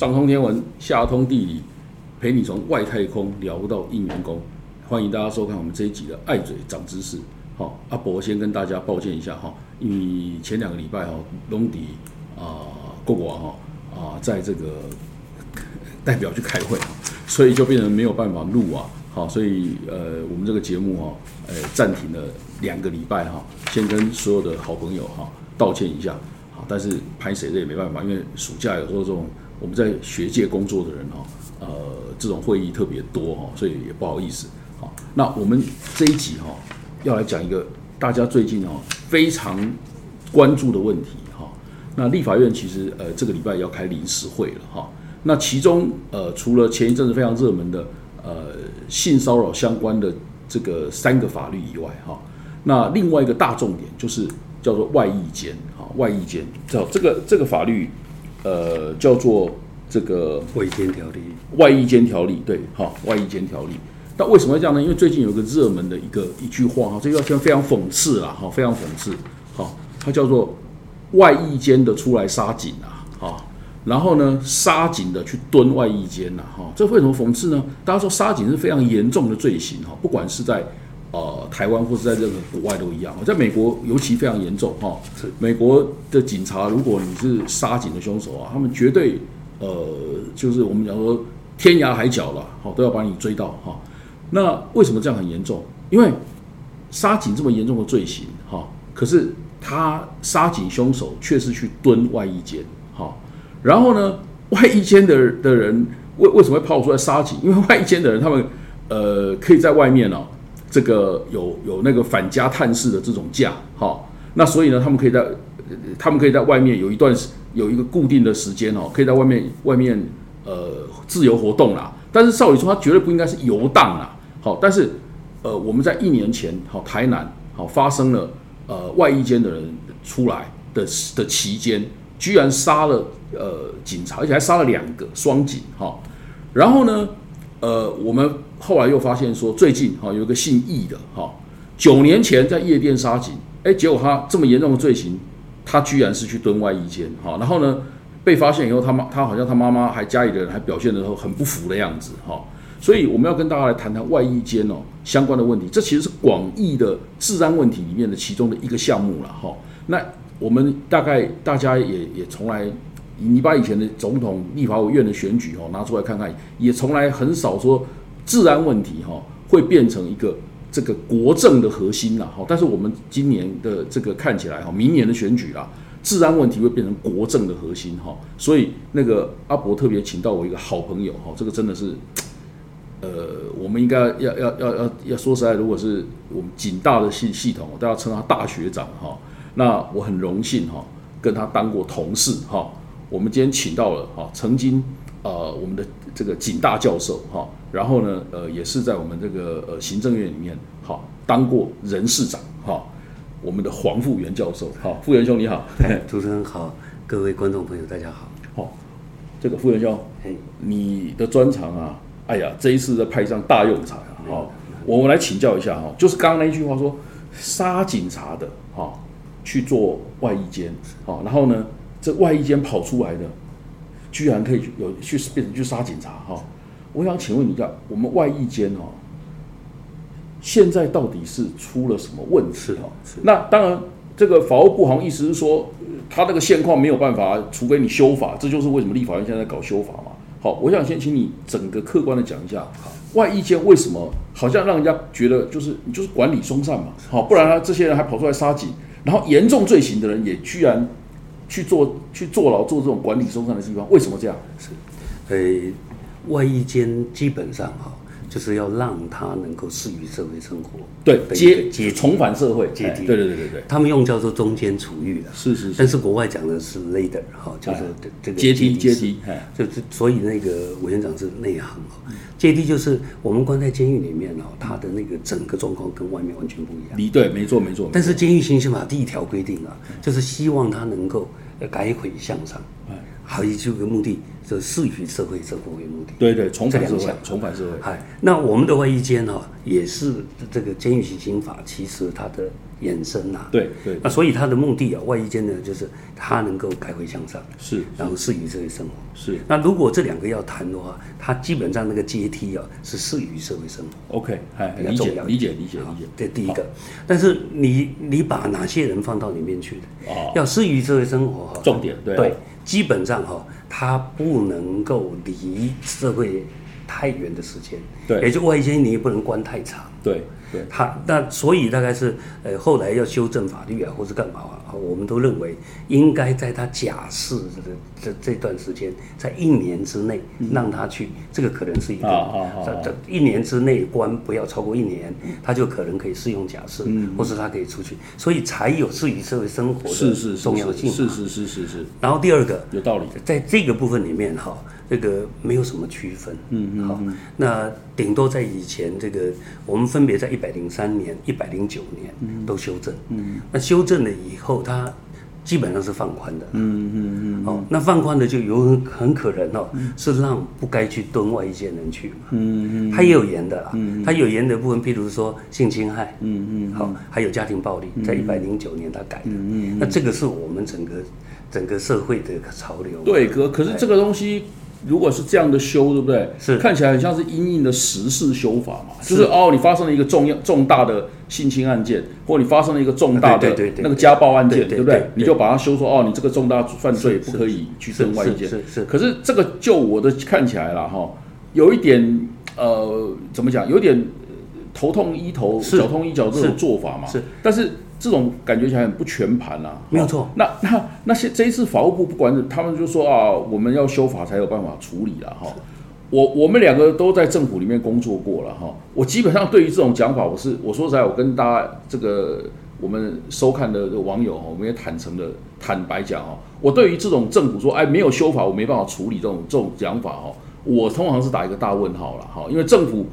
上通天文，下通地理，陪你从外太空聊到应员工。欢迎大家收看我们这一集的《爱嘴长知识》。好，阿伯先跟大家抱歉一下哈，因为前两个礼拜哈，龙迪啊，过过哈啊，在这个 代表去开会，所以就变成没有办法录啊。好，所以呃，我们这个节目哈，呃，暂停了两个礼拜哈，先跟所有的好朋友哈道歉一下。好，但是拍谁的也没办法，因为暑假有时候这种我们在学界工作的人哈，呃，这种会议特别多哈，所以也不好意思。好，那我们这一集哈，要来讲一个大家最近哦非常关注的问题哈。那立法院其实呃这个礼拜要开临时会了哈。那其中呃除了前一阵子非常热门的呃性骚扰相关的这个三个法律以外哈，那另外一个大重点就是叫做外役监哈，外役监叫这个这个法律呃叫做这个外间条例，外衣间条例对哈，外衣间条例。那为什么会这样呢？因为最近有个热门的一个一句话哈，这句话非常讽刺啦，哈，非常讽刺，哈，它叫做外衣间的出来杀警啊，哈，然后呢，杀警的去蹲外衣间呐，哈，这为什么讽刺呢？大家说杀警是非常严重的罪行哈，不管是在呃台湾或是在任何国外都一样，在美国尤其非常严重哈，美国的警察如果你是杀警的凶手啊，他们绝对呃就是我们讲说天涯海角了，好都要把你追到哈。那为什么这样很严重？因为杀警这么严重的罪行，哈，可是他杀警凶手却是去蹲外衣间，哈，然后呢，外衣间的的人为为什么会跑出来杀警？因为外衣间的人他们呃可以在外面哦，这个有有那个反家探视的这种假，哈，那所以呢，他们可以在他们可以在外面有一段有一个固定的时间哦，可以在外面外面呃自由活动啦。但是少宇说他绝对不应该是游荡啦。好，但是，呃，我们在一年前，好，台南，好，发生了，呃，外衣间的人出来的的期间，居然杀了，呃，警察，而且还杀了两个双警，哈，然后呢，呃，我们后来又发现说，最近，哈，有一个姓易的，哈，九年前在夜店杀警，哎，结果他这么严重的罪行，他居然是去蹲外衣间，哈，然后呢，被发现以后，他妈，他好像他妈妈还家里的人还表现的很不服的样子，哈。所以我们要跟大家来谈谈外衣间哦相关的问题，这其实是广义的治安问题里面的其中的一个项目了哈。那我们大概大家也也从来，你把以前的总统、立法委员的选举哦拿出来看看，也从来很少说治安问题哈会变成一个这个国政的核心了哈。但是我们今年的这个看起来哈，明年的选举啦，治安问题会变成国政的核心哈。所以那个阿伯特别请到我一个好朋友哈，这个真的是。呃，我们应该要要要要要说实在，如果是我们警大的系系统，都要称他大学长哈。那我很荣幸哈，跟他当过同事哈。我们今天请到了哈，曾经呃我们的这个警大教授哈，然后呢呃也是在我们这个呃行政院里面哈当过人事长哈。我们的黄富元教授，哈，富元兄你好，主持人好，各位观众朋友大家好。好，这个富元兄，嘿，你的专长啊。哎呀，这一次在派上大用场啊！好，我们来请教一下哈，就是刚刚那一句话说，杀警察的哈去做外衣间，好，然后呢，这外衣间跑出来的，居然可以有去变成去杀警察哈。我想请问你一下，我们外衣间哦，现在到底是出了什么问题哈？那当然，这个法务部好像意思是说，他那个现况没有办法，除非你修法，这就是为什么立法院现在在搞修法嘛。好，我想先请你整个客观的讲一下，外衣间为什么好像让人家觉得就是你就是管理松散嘛？好，不然他这些人还跑出来杀警，然后严重罪行的人也居然去做去坐牢做这种管理松散的地方，为什么这样？是，呃，外衣间基本上哈。就是要让他能够适于社会生活，对阶阶重返社会阶梯，对对对对对，他们用叫做中间处遇的，是是，但是国外讲的是 ladder 哈，叫做这个阶梯阶梯，就是所以那个委员长是内行哈，阶梯就是我们关在监狱里面哦，他的那个整个状况跟外面完全不一样，你对，没错没错，但是监狱刑刑法第一条规定啊，就是希望他能够改悔向上。还有一个目的，这适于社会生活为目的。对对，重返社会重返社会。哎，那我们的外衣间哈、也是这个监狱行刑法，其实它的衍生呐、对对那所以它的目的啊，外衣间呢，就是它能够改回向上，是然后适于社会生活。是那如果这两个要谈的话，它基本上那个阶梯啊是适于社会生活。OK，哎，比较理解理解理解好理解。这第一个，但是你你把哪些人放到里面去的？哦要适于社会生活哈，重点对啊对，基本上哈，他不能够离社会太远的时间，对。也就外间你也不能关太长。对对。他那所以大概是呃后来要修正法律啊，或是干嘛啊，我们都认为应该在他假释的这这段时间，在一年之内让他去，这个可能是一个在在一年之内关不要超过一年，他就可能可以适用假释，或是他可以出去，所以才有适于社会生活的重要性。嘛。是是是是是，然后第二个，有道理。在这个部分里面哈，这个没有什么区分，嗯嗯，好，那顶多在以前这个我们分别在一百零三年、一百零九年都修正，嗯，那修正了以后，它基本上是放宽的，嗯嗯嗯，哦，那放宽的就有很很可能哦，是让不该去蹲外一些人去嘛，嗯嗯，它也有严的啦，它有严的部分，譬如说性侵害，嗯嗯，好，还有家庭暴力，在一百零九年它改的，嗯嗯，那这个是我们整个整个社会的潮流嘛，对，可可是这个东西如果是这样的修，对不对？是看起来很像是因应的时事修法嘛，就是哦，你发生了一个重要重大的性侵案件，或你发生了一个重大的那个家暴案件，对不对对？你就把它修说哦，你这个重大犯罪不可以去是登外界。是是是可是这个就我的看起来了哈，有一点呃，怎么讲？有点呃头痛医头，脚痛医脚这种做法嘛。是，但是这种感觉起来很不全盘啊。没有错那那那些这一次法务部不管他们就说啊，我们要修法才有办法处理了哈。我我们两个都在政府里面工作过了哈。我基本上对于这种讲法，我是我说实在，我跟大家这个我们收看的网友哈，我们也坦诚的坦白讲哈，我对于这种政府说哎没有修法，我没办法处理这种这种讲法哈，我通常是打一个大问号了哈，因为政府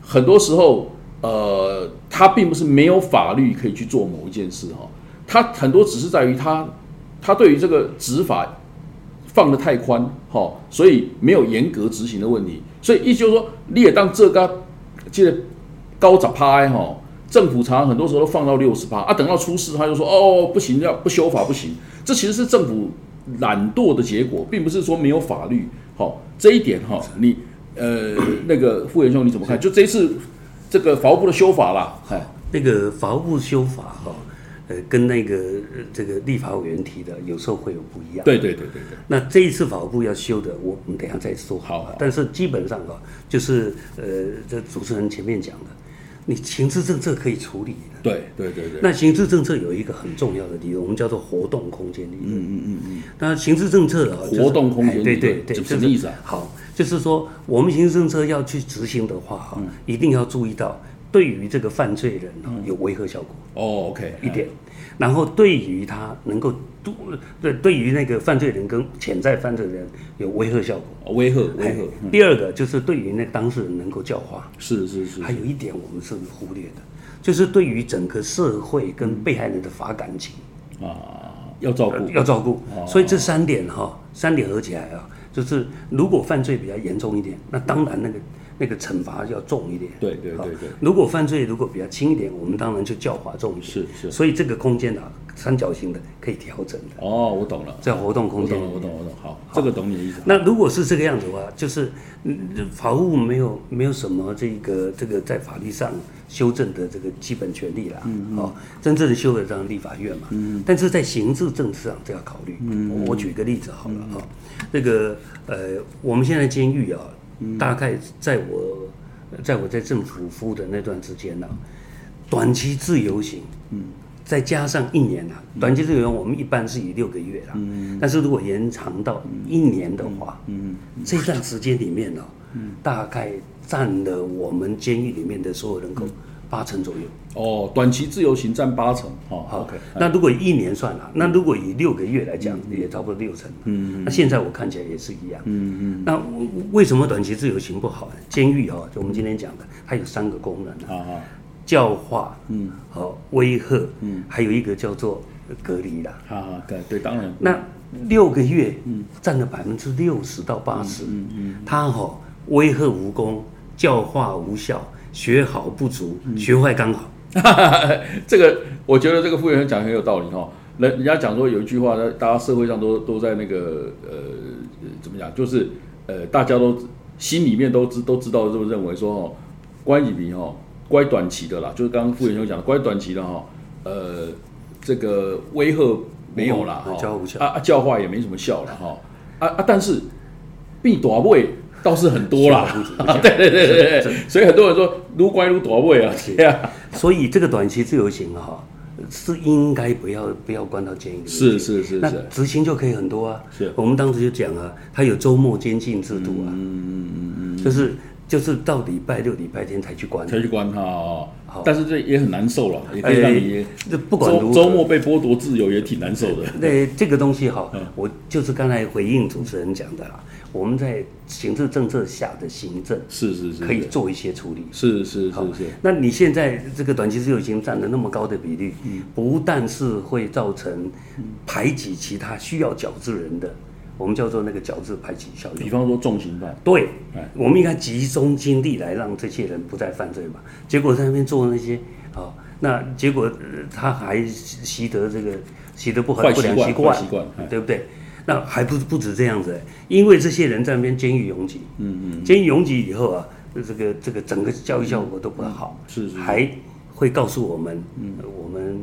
很多时候呃，他并不是没有法律可以去做某一件事哈，他很多只是在于他，他对于这个执法放得太宽，哈，所以没有严格执行的问题。所以意思就是说，你也当这个记得高涨趴哈，政府常常很多时候都放到六十八啊，等到出事他就说哦不行，要不修法不行。这其实是政府懒惰的结果，并不是说没有法律。好，这一点哈，你呃那个傅元兄你怎么看？就这一次这个法务部的修法啦，哎，那个法务部修法哈、呃，跟那个呃这个立法委员提的有时候会有不一样。对对对对对，那这一次法务部要修的，我们等一下再说。好好但是基本上啊，就是呃，这主持人前面讲的，你刑事政策可以处理的。对对对对，那刑事政策有一个很重要的理论，我们叫做活动空间理论。嗯嗯嗯嗯。那刑事政策啊，活动空间理论对对，就是什么意思啊好，就是说我们刑事政策要去执行的话嗯啊，一定要注意到对于这个犯罪人啊有威吓效果。哦，OK，一点，然后对于他能够度对对于那个犯罪人跟潜在犯罪人有威吓效果。哦威吓威哎吓，嗯第二个就是对于那当事人能够教化，是是是，还有一点我们是忽略的，就是对于整个社会跟被害人的法感情啊，要照顾，要照顾。哦所以这三点哈，三点合起来啊，就是如果犯罪比较严重一点，那当然那个那个惩罚要重一点。对对对对如果犯罪如果比较轻一点，我们当然就教化重一点。是是所以这个空间啊，三角形的可以调整的，哦，我懂了，在活动空间。我懂了，我。懂我懂，好，这个懂你的意思。那如果是这个样子的话，就是嗯法务没有没有什么这个这个在法律上修正的这个基本权利啦，嗯哦，真正的修的当然立法院嘛，嗯但是在刑事政治上这要考虑。嗯我我举个例子好了哈、这个呃，我们现在监狱啊，嗯。大概在我在我在政府服务的那段时间呢、短期自由行，嗯，再加上一年啊，短期自由行我们一般是以六个月啦，嗯，但是如果延长到一年的话，嗯，这段时间里面呢、嗯，大概占了我们监狱里面的所有人口八成左右。哦，短期自由行占八成，哦好，OK，那如果以一年算了，那如果以六个月来讲，也差不多六成。嗯，那现在我看起来也是一样。嗯嗯。那为什么短期自由行不好呢？监狱哦，就我们今天讲的，它有三个功能啊，啊啊，教化，嗯，好威吓，嗯，还有一个叫做隔离啦。啊啊，对对，当然，那六个月，嗯占了百分之六十到八十。嗯嗯，他哈威吓无功，教化无效，学好不足，学坏刚好。这个我觉得这个副员讲很有道理哈。人人家讲说有一句话，大家社会上都都在那个呃怎么讲，就是呃大家都心里面都知都知道这么认为说哦，关以平哈乖短期的啦，就是刚刚副员兄讲的乖短期的哈，呃这个威吓没有啦，教无效啊啊教化也没什么效了哈。啊啊但是必短位倒是很多啦，对对对对对，所以很多人说撸乖撸短位啊，对啊，所以这个短期自由行哈。是应该不要不要关到监狱是是是那执行就可以很多啊。是，我们当时就讲啊，他有周末监禁制度啊，嗯嗯嗯嗯，就是就是到礼拜六、礼拜天才去关，才去关他哦。好，但是这也很难受了，也可以让你这不管周周末被剥夺自由也挺难受的。那这个东西哈，我就是刚才回应主持人讲的啦。我们在行政政策下的行政是是是可以做一些处理，是是是是。那你现在这个短期自由行占了那么高的比例，不但是会造成排挤其他需要矫治人的，我们叫做那个矫治排挤效应。比方说重刑犯，对，我们应该集中精力来让这些人不再犯罪嘛。结果在那边做那些啊，那结果他还习得这个习得不好不良习惯，习惯，对不对？那还不不止这样子，因为这些人在那边监狱拥挤，嗯嗯，监狱拥挤以后啊，这个这个整个教育效果都不好，是是，还会告诉我们，嗯，我们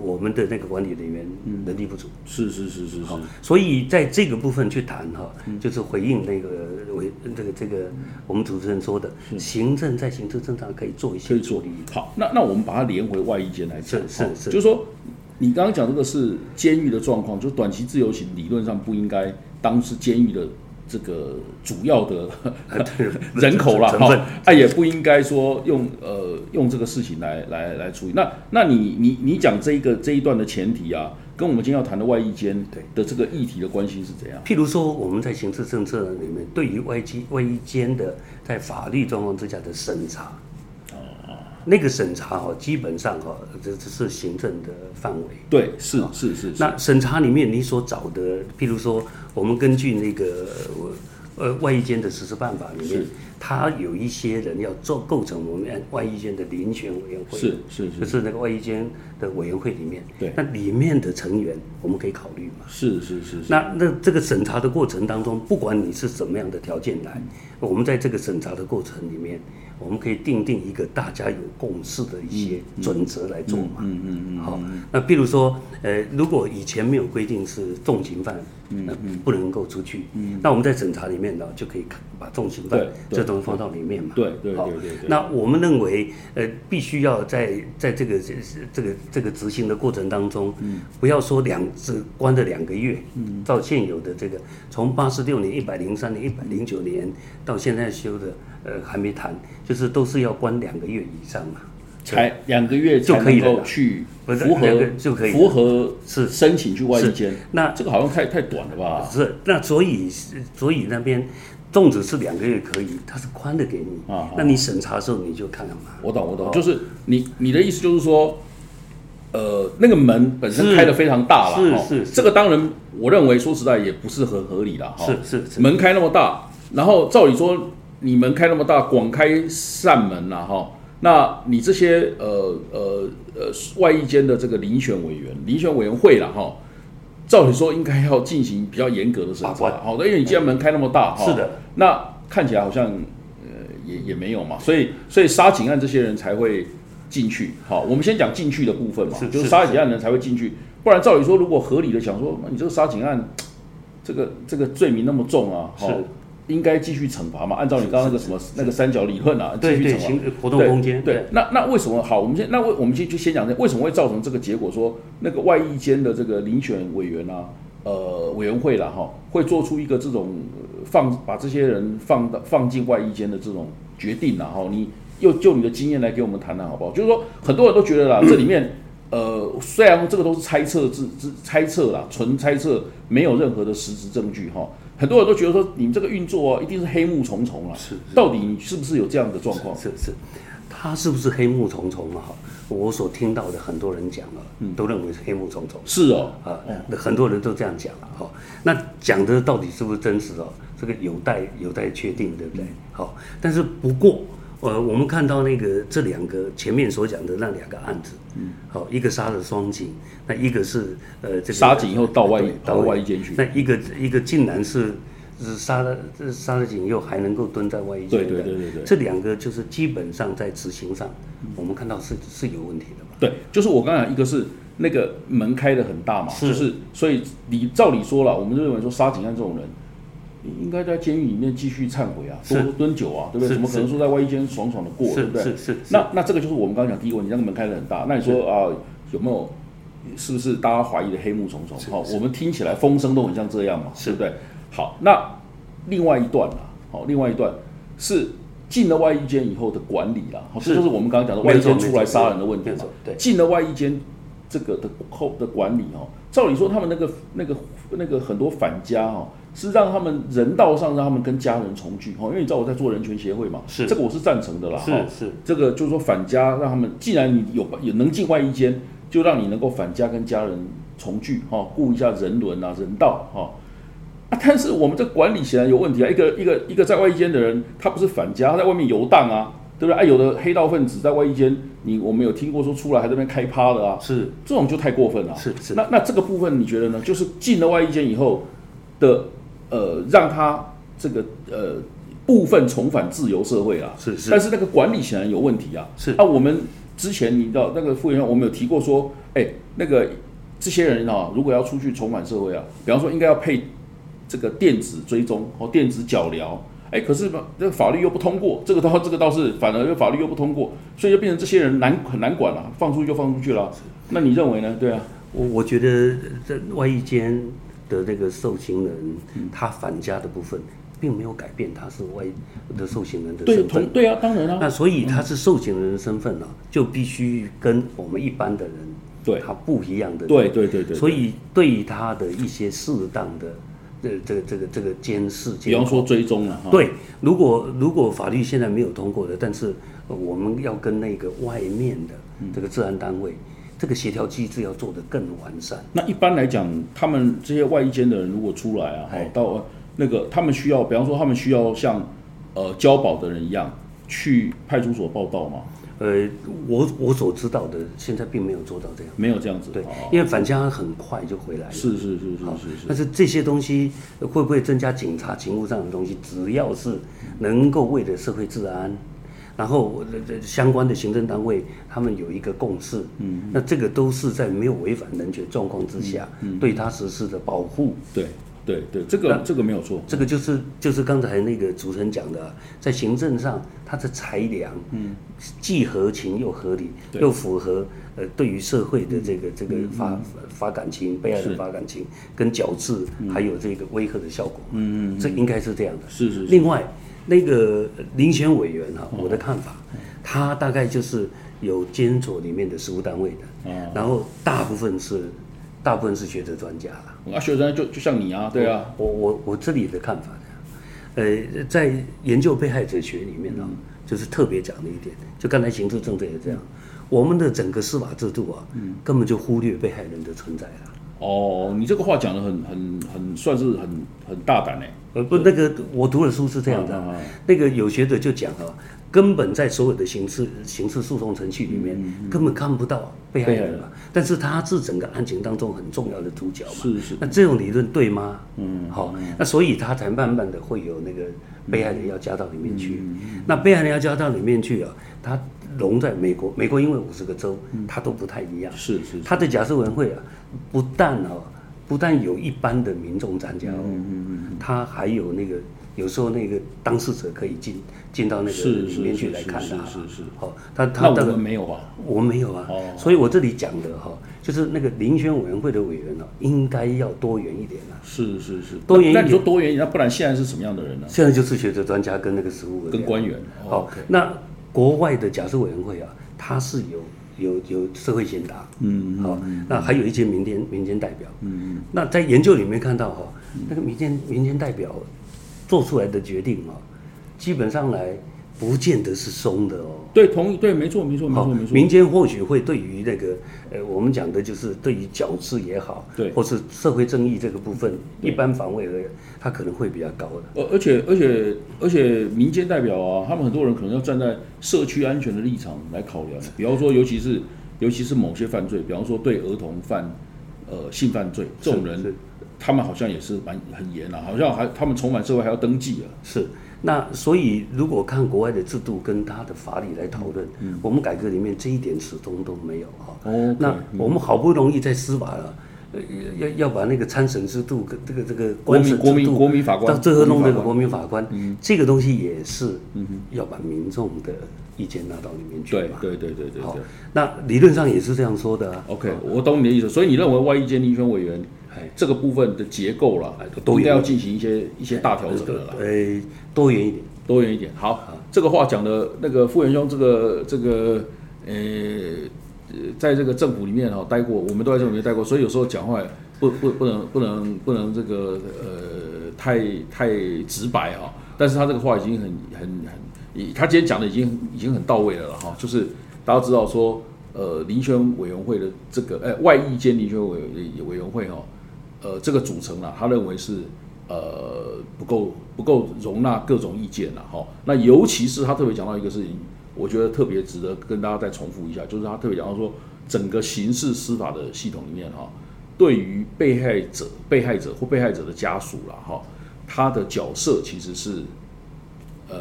我们的那个管理人员能力不足，是是是是是，所以在这个部分去谈哈，就是回应那个为这个这个我们主持人说的，行政在行政正常可以做一些处理。好，那那我们把它连回外衣间来讲，是是是，就是说。你刚刚讲这个是监狱的状况，就短期自由行理论上不应该当是监狱的这个主要的 人口了哈，啊也不应该说用呃用这个事情来来来处理。那那你你你讲这一个这一段的前提啊，跟我们今天要谈的外衣间的这个议题的关系是怎样？譬如说我们在刑事政策里面对于外机外衣间的在法律状况之下的审查。哦那个审查哈，基本上哈，这只是行政的范围。对，是是是。那审查里面你所找的，譬如说，我们根据那个呃外衣间的实施办法里面，它有一些人要做构成我们外衣间的遴选委员会。是是是。就是那个外衣间的委员会里面，对，那里面的成员我们可以考虑嘛？是是是。那那这个审查的过程当中，不管你是什么样的条件来，我们在这个审查的过程里面。我们可以定定一个大家有共识的一些准则来做嘛？嗯嗯嗯。好，那比如说，呃，如果以前没有规定是重刑犯，嗯嗯，不能够出去，嗯，那我们在审查里面呢，就可以把重刑犯这东放到里面嘛？对对对对。那我们认为，呃，必须要在在这个这这个这个执行的过程当中，嗯，不要说两只关了两个月，嗯，照现有的这个从八十六年、一百零三年、一百零九年到现在修的。呃，还没谈，就是都是要关两个月以上嘛，才两个月就可以去符合就可以符合是申请去外衣间。那这个好像太太短了吧？是，那所以所以那边粽子是两个月可以，它是宽的给你啊。那你审查的时候你就看看嘛。我懂我懂，就是你你的意思就是说，呃，那个门本身开的非常大了，是是，这个当然我认为说实在也不是很合理了哈。是是，门开那么大，然后照理说。你门开那么大，广开扇门了，哈，那你这些呃呃呃外一间的这个遴选委员、遴选委员会了哈，照理说应该要进行比较严格的审查，好的，因为你既然门开那么大，哈，是的，那看起来好像呃也也没有嘛，所以所以杀警案这些人才会进去，好，我们先讲进去的部分嘛，就是杀警案的人才会进去，不然照理说如果合理的想说，你这个杀警案这个这个罪名那么重啊，是。应该继续惩罚嘛？按照你刚刚那个什么那个三角理论啊，继续惩罚活动空间。对，那那为什么好？我们先那为我们先就先讲这为什么会造成这个结果？说那个外役间的这个遴选委员啊，呃，委员会了哈，会做出一个这种放把这些人放到放进外役间的这种决定了哈？你又就你的经验来给我们谈谈好不好？就是说很多人都觉得啦，这里面呃，虽然这个都是猜测之之猜测啦，纯猜测，没有任何的实质证据哈。很多人都觉得说，你们这个运作啊，一定是黑幕重重啊。是，到底是不是有这样的状况？是是，他是不是黑幕重重啊？我所听到的很多人讲啊，都认为是黑幕重重。是哦，啊，那很多人都这样讲了哈。那讲的到底是不是真实哦？这个有待有待确定，对不对？好，但是不过，呃，我们看到那个这两个前面所讲的那两个案子，嗯，好，一个杀了双警，那一个是呃这个杀警以后到外到外衣间去，那一个一个竟然是。是杀了，这杀了警又还能够蹲在外衣间对对对对对，这两个就是基本上在执行上，我们看到是是有问题的嘛。对，就是我刚才，一个是那个门开的很大嘛，就是所以你照理说了，我们认为说杀警案这种人，应该在监狱里面继续忏悔啊，多蹲久啊，对不对？怎么可能说在外衣间爽爽的过，对不对？是是。那那这个就是我们刚刚讲第一个问题，那个门开的很大，那你说啊有没有是不是大家怀疑的黑幕重重？好，我们听起来风声都很像这样嘛，对不对？好，那。另外一段啦，好，另外一段是进了外衣间以后的管理啦，好，这就是我们刚刚讲的外衣间出来杀人的问题嘛。对，进了外衣间这个的后的管理哦，照理说他们那个那个那个很多反家哦，是让他们人道上让他们跟家人重聚哈，因为你知道我在做人权协会嘛，是这个我是赞成的啦，是是，这个就是说反家让他们既然你有也能进外衣间，就让你能够反家跟家人重聚哈，顾一下人伦啊人道哈。啊，但是我们这管理显然有问题啊！一个一个一个在外衣间的人，他不是反家，他在外面游荡啊，对不对？啊，有的黑道分子在外衣间，你我们有听过说出来还在那边开趴的啊，是这种就太过分了。是是。那那这个部分你觉得呢？就是进了外衣间以后的呃，让他这个呃部分重返自由社会啊，是是。但是那个管理显然有问题啊。是。啊，我们之前你知道那个副员我们有提过说，哎，那个这些人啊，如果要出去重返社会啊，比方说应该要配。这个电子追踪或电子脚镣，哎，可是吧，这个法律又不通过，这个倒 这个倒是反而法律又不通过，所以就变成这些人难很难管了，放出去就放出去了。那你认为呢？对啊，我我觉得这外衣间的这个受刑人，他返家的部分并没有改变，他是外的受刑人的身份。对啊，当然啊。那所以他是受刑人的身份呢，就必须跟我们一般的人对他不一样的。对对对对。所以对于他的一些适当的。这这个这个这个监视，比方说追踪了，对，如果如果法律现在没有通过的，但是我们要跟那个外面的这个治安单位，这个协调机制要做得更完善。那一般来讲，他们这些外衣间的人如果出来啊，到那个他们需要，比方说他们需要像呃交保的人一样去派出所报道吗？呃，我我所知道的，现在并没有做到这样，没有这样子，对，因为返家很快就回来了，是是是是是，但是这些东西会不会增加警察勤务上的东西？只要是能够为了社会治安，然后这相关的行政单位他们有一个共识，嗯，那这个都是在没有违反人权状况之下，对他实施的保护，对。对对，这个这个没有错，这个就是就是刚才那个主持人讲的，在行政上它的裁量，嗯，既合情又合理，又符合呃对于社会的这个这个发发感情、被害人发感情跟矫治，还有这个威吓的效果，嗯嗯，这应该是这样的。是是。另外那个遴选委员哈，我的看法，他大概就是有监所里面的实务单位的，然后大部分是。大部分是学者专家了，啊，学者就就像你啊，对啊，我我我这里的看法呢，呃，在研究被害者学里面呢，就是特别讲的一点，就刚才刑事政策也这样，我们的整个司法制度啊，根本就忽略被害人的存在了。哦，你这个话讲的很很很算是很很大胆呢。呃，不，那个我读的书是这样的，那个有学者就讲啊。根本在所有的刑事刑事诉讼程序里面，根本看不到被害人嘛。但是他是整个案情当中很重要的主角嘛。是是。那这种理论对吗？嗯。好，那所以他才慢慢的会有那个被害人要加到里面去。那被害人要加到里面去啊，他融在美国，美国因为五十个州，他都不太一样。是是。他的假设委员会啊，不但哦，不但有一般的民众参加哦，嗯嗯嗯，他还有那个。有时候那个当事者可以进进到那个里面去来看他，是是。好，他他那我们没有啊，我们没有啊。哦。所以我这里讲的哈，就是那个遴选委员会的委员呢，应该要多元一点啊。是是是。多元一点。那你说多元，那不然现在是什么样的人呢？现在就是学者专家跟那个实务跟官员。好，那国外的假设委员会啊，它是有有有社会贤达，嗯好，那还有一些民间民间代表，嗯嗯。那在研究里面看到哈，那个民间民间代表。做出来的决定啊，基本上来不见得是松的哦。对，同意，对，没错，没错，没错，没错。民间或许会对于那个呃，我们讲的就是对于矫治也好，对，或是社会正义这个部分，一般防卫而言，它可能会比较高的。而而且而且而且，民间代表啊，他们很多人可能要站在社区安全的立场来考量，比方说，尤其是尤其是某些犯罪，比方说对儿童犯呃性犯罪这种人，他们好像也是蛮很严啊，好像还他们重返社会还要登记啊，是。那所以，如果看国外的制度跟他的法理来讨论，我们改革里面这一点始终都没有哈。哦，那我们好不容易在司法了，要要把那个参审制度跟这个这个国民国民国民法官到最后弄那个国民法官，这个东西也是要把民众的意见纳到里面去对对对对对。好，那理论上也是这样说的。OK，我懂你的意思。所以你认为外意监立宣委员？这个部分的结构了，都应该要进行一些一些大调整的了。呃，多元一点，多元一点。好，这个话讲的那个傅元兄，这个这个呃，在这个政府里面哈待过，我们都在政府里面待过，所以有时候讲话不不不能不能不能这个呃太太直白哈。但是他这个话已经很很很，他今天讲的已经已经很到位了了哈。就是大家知道说，呃，遴选委员会的这个呃外议兼遴选委委员会哈。呃，这个组成啊，他认为是呃不够不够容纳各种意见了哈。那尤其是他特别讲到一个事情，我觉得特别值得跟大家再重复一下，就是他特别讲到说，整个刑事司法的系统里面哈，对于被害者、被害者或被害者的家属了哈，他的角色其实是呃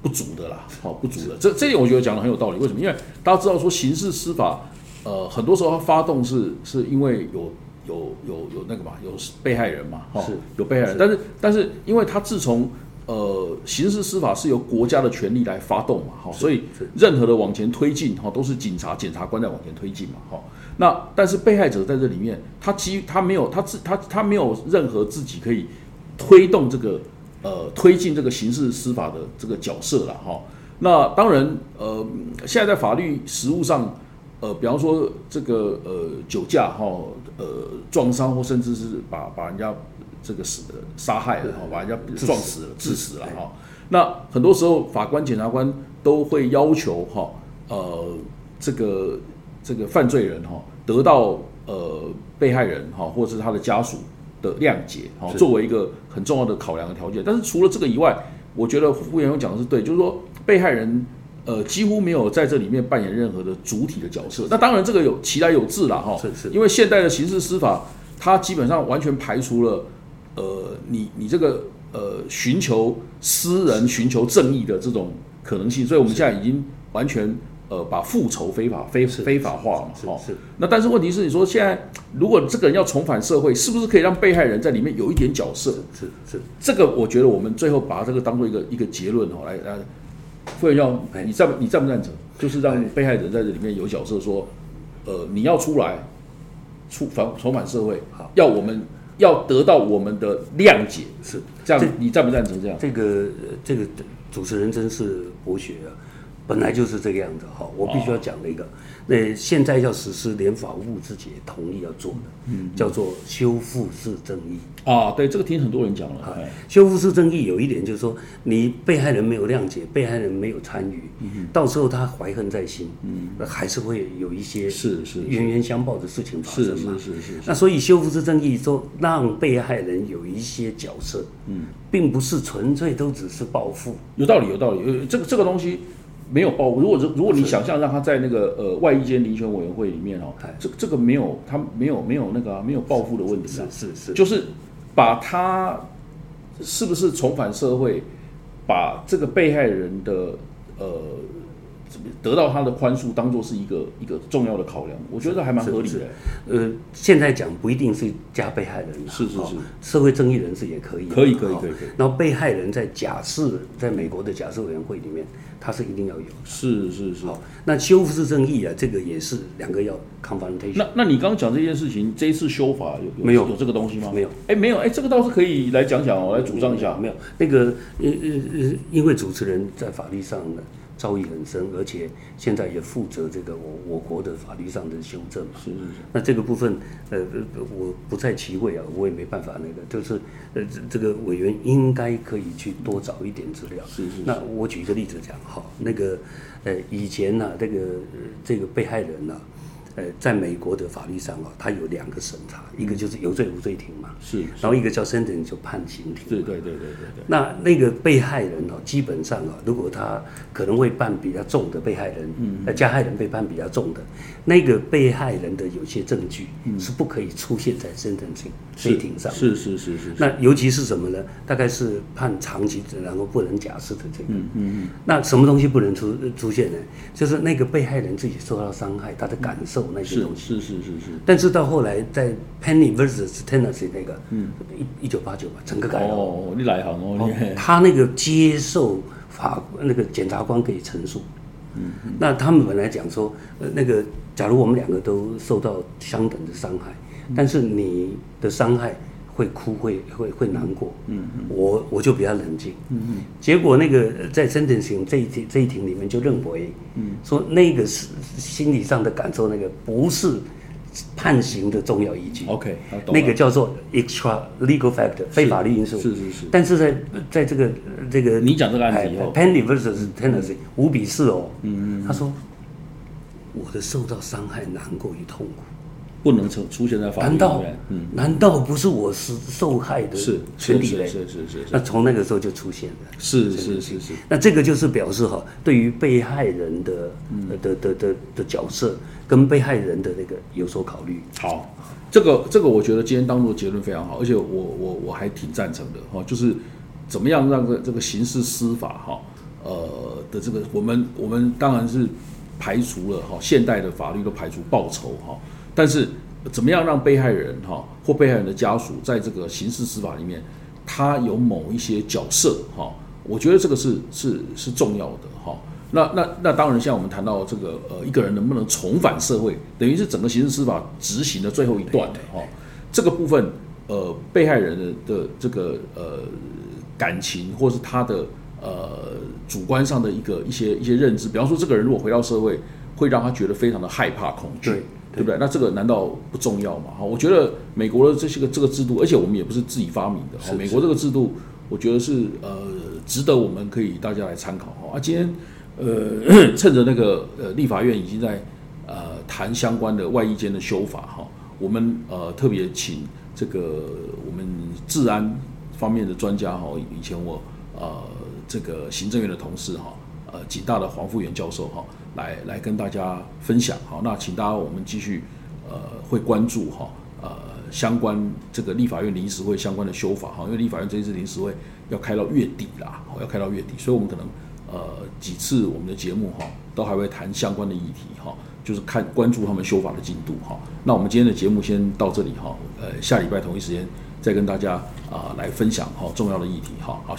不足的啦，好不足的。这这点我觉得讲的很有道理。为什么？因为大家知道说刑事司法呃很多时候它发动是是因为有。有有有那个嘛，有被害人嘛，哈，有被害人，但是但是，因为他自从呃刑事司法是由国家的权力来发动嘛，哈，所以任何的往前推进，哈，都是警察、检察官在往前推进嘛，哈。那但是被害者在这里面，他基他没有他自他他没有任何自己可以推动这个呃推进这个刑事司法的这个角色了，哈。那当然，呃，现在在法律实务上。呃，比方说这个呃酒驾哈，呃撞伤或甚至是把把人家这个死杀害了哈，把人家撞死了致死了哈。那很多时候法官检察官都会要求哈，呃这个这个犯罪人哈得到呃被害人哈或者是他的家属的谅解哈，作为一个很重要的考量的条件。但是除了这个以外，我觉得傅员勇讲的是对，就是说被害人。呃，几乎没有在这里面扮演任何的主体的角色。那当然，这个有其来有志了哈。是是。因为现代的刑事司法，它基本上完全排除了呃，你你这个呃，寻求私人寻求正义的这种可能性。所以我们现在已经完全呃，把复仇非法非非法化嘛。哈。是。那但是问题是，你说现在如果这个人要重返社会，是不是可以让被害人在里面有一点角色？是是。这个我觉得我们最后把这个当做一个一个结论哦，来来。傅要你赞你赞不赞成？就是让被害人在这里面有角色，说，呃，你要出来，出反重返社会，要我们要得到我们的谅解，是这样。你赞不赞成这样？这个这个主持人真是博学啊，本来就是这个样子哈。我必须要讲的一个。那现在要实施，连法务自己也同意要做的，嗯，叫做修复式正义啊。对，这个听很多人讲了。修复式正义有一点就是说，你被害人没有谅解，被害人没有参与，到时候他怀恨在心，嗯，还是会有一些是是冤冤相报的事情发生嘛。是是是是。那所以修复式正义说，让被害人有一些角色，嗯，并不是纯粹都只是报复。有道理，有道理。呃，这个这个东西。没有报，如果如果你想象让他在那个呃外衣间遴选委员会里面哦，这这个没有他没有没有那个没有报复的问题啊，是是，就是把他是不是重返社会，把这个被害人的呃得到他的宽恕当做是一个一个重要的考量，我觉得还蛮合理的。呃，现在讲不一定是加被害人，是是是，社会正义人士也可以，可以可以可以可以。然后被害人在假释，在美国的假释委员会里面。它是一定要有，是是是。好，那修复式正义啊，这个也是两个要 confrontation。那那你刚刚讲这件事情，这一次修法有没有有这个东西吗？没有，哎，没有，哎，这个倒是可以来讲讲哦，来主张一下。没有，那个呃呃呃，因为主持人在法律上呢，造诣很深，而且现在也负责这个我我国的法律上的修正嘛。是是是，那这个部分，呃，我不在其位啊，我也没办法那个，就是呃，这这个委员应该可以去多找一点资料。是是是那我举一个例子讲哈，那个呃，以前呢、这个呃这个被害人呢、呃，在美国的法律上啊，他有两个审查，一个就是有罪无罪庭嘛，是，然后一个叫 sentence 就判刑庭。对对对对对对，那那个被害人哦，基本上啊，如果他可能会判比较重的被害人，嗯呃，加害人被判比较重的，那个被害人的有些证据嗯是不可以出现在 sentencing 罪庭上的。是是是是，那尤其是什么呢？大概是判长期然后不能假释的这个。嗯嗯那什么东西不能出出现呢？就是那个被害人自己受到伤害，他的感受那些是东西。是是是是，但是到后来，在 Penny versus Tennessee 那个，嗯，一一九八九吧，整个改了。哦，你来行哦，哦你。他那个接受法那个检察官可以陈述，嗯，那他们本来讲说，呃，那个假如我们两个都受到相等的伤害，但是你的伤害会哭会会会难过，嗯嗯。我我就比较冷静，嗯嗯，结果那个呃在 sentencing 这一庭这一庭里面就认为，嗯，说那个是心理上的感受，那个不是判刑的重要依据。OK，那个叫做 extra legal factor 非法律因素，是是是。但是在在这个呃这个你讲这个案子以后。p e n n y versus Tennessee 五比四哦，嗯嗯，他说我的受到伤害难过与痛苦，不能出出现在法律里难道面，嗯，难道不是我是受害的是是是群体嘞？是是是那从那个时候就出现了。是是是是，那这个就是表示哈，对于被害人的、嗯呃的的的的角色跟被害人的那个有所考虑。好，这个这个我觉得今天当做结论非常好，而且我我我还挺赞成的哈，就是怎么样让这这个刑事司法哈呃的这个我们我们当然是排除了哈现代的法律都排除报酬哈，但是怎么样让被害人哈或被害人的家属在这个刑事司法里面，他有某一些角色哈，我觉得这个是是是重要的哈。那那那当然，像我们谈到这个呃一个人能不能重返社会，等于是整个刑事司法执行的最后一段的哈。这个部分呃被害人的的这个呃感情或是他的呃主观上的一个一些一些认知，比方说这个人如果回到社会，会让他觉得非常的害怕恐惧。对对不对？那这个难道不重要吗？哈，我觉得美国的这些个这个制度，而且我们也不是自己发明的，哈，美国这个制度，我觉得是呃值得我们可以大家来参考哈。啊，今天呃 趁着那个呃立法院已经在呃谈相关的外衣间的修法哈，我们呃特别请这个我们治安方面的专家哈，以前我呃这个行政院的同事哈，呃警大的黄富元教授哈，来来跟大家分享好，那请大家我们继续呃会关注哈呃相关这个立法院临时会相关的修法哈，因为立法院这一次临时会要开到月底啦，要开到月底，所以我们可能呃几次我们的节目哈都还会谈相关的议题哈，就是看关注他们修法的进度哈。那我们今天的节目先到这里哈，呃下礼拜同一时间再跟大家啊、来分享哈重要的议题哈好。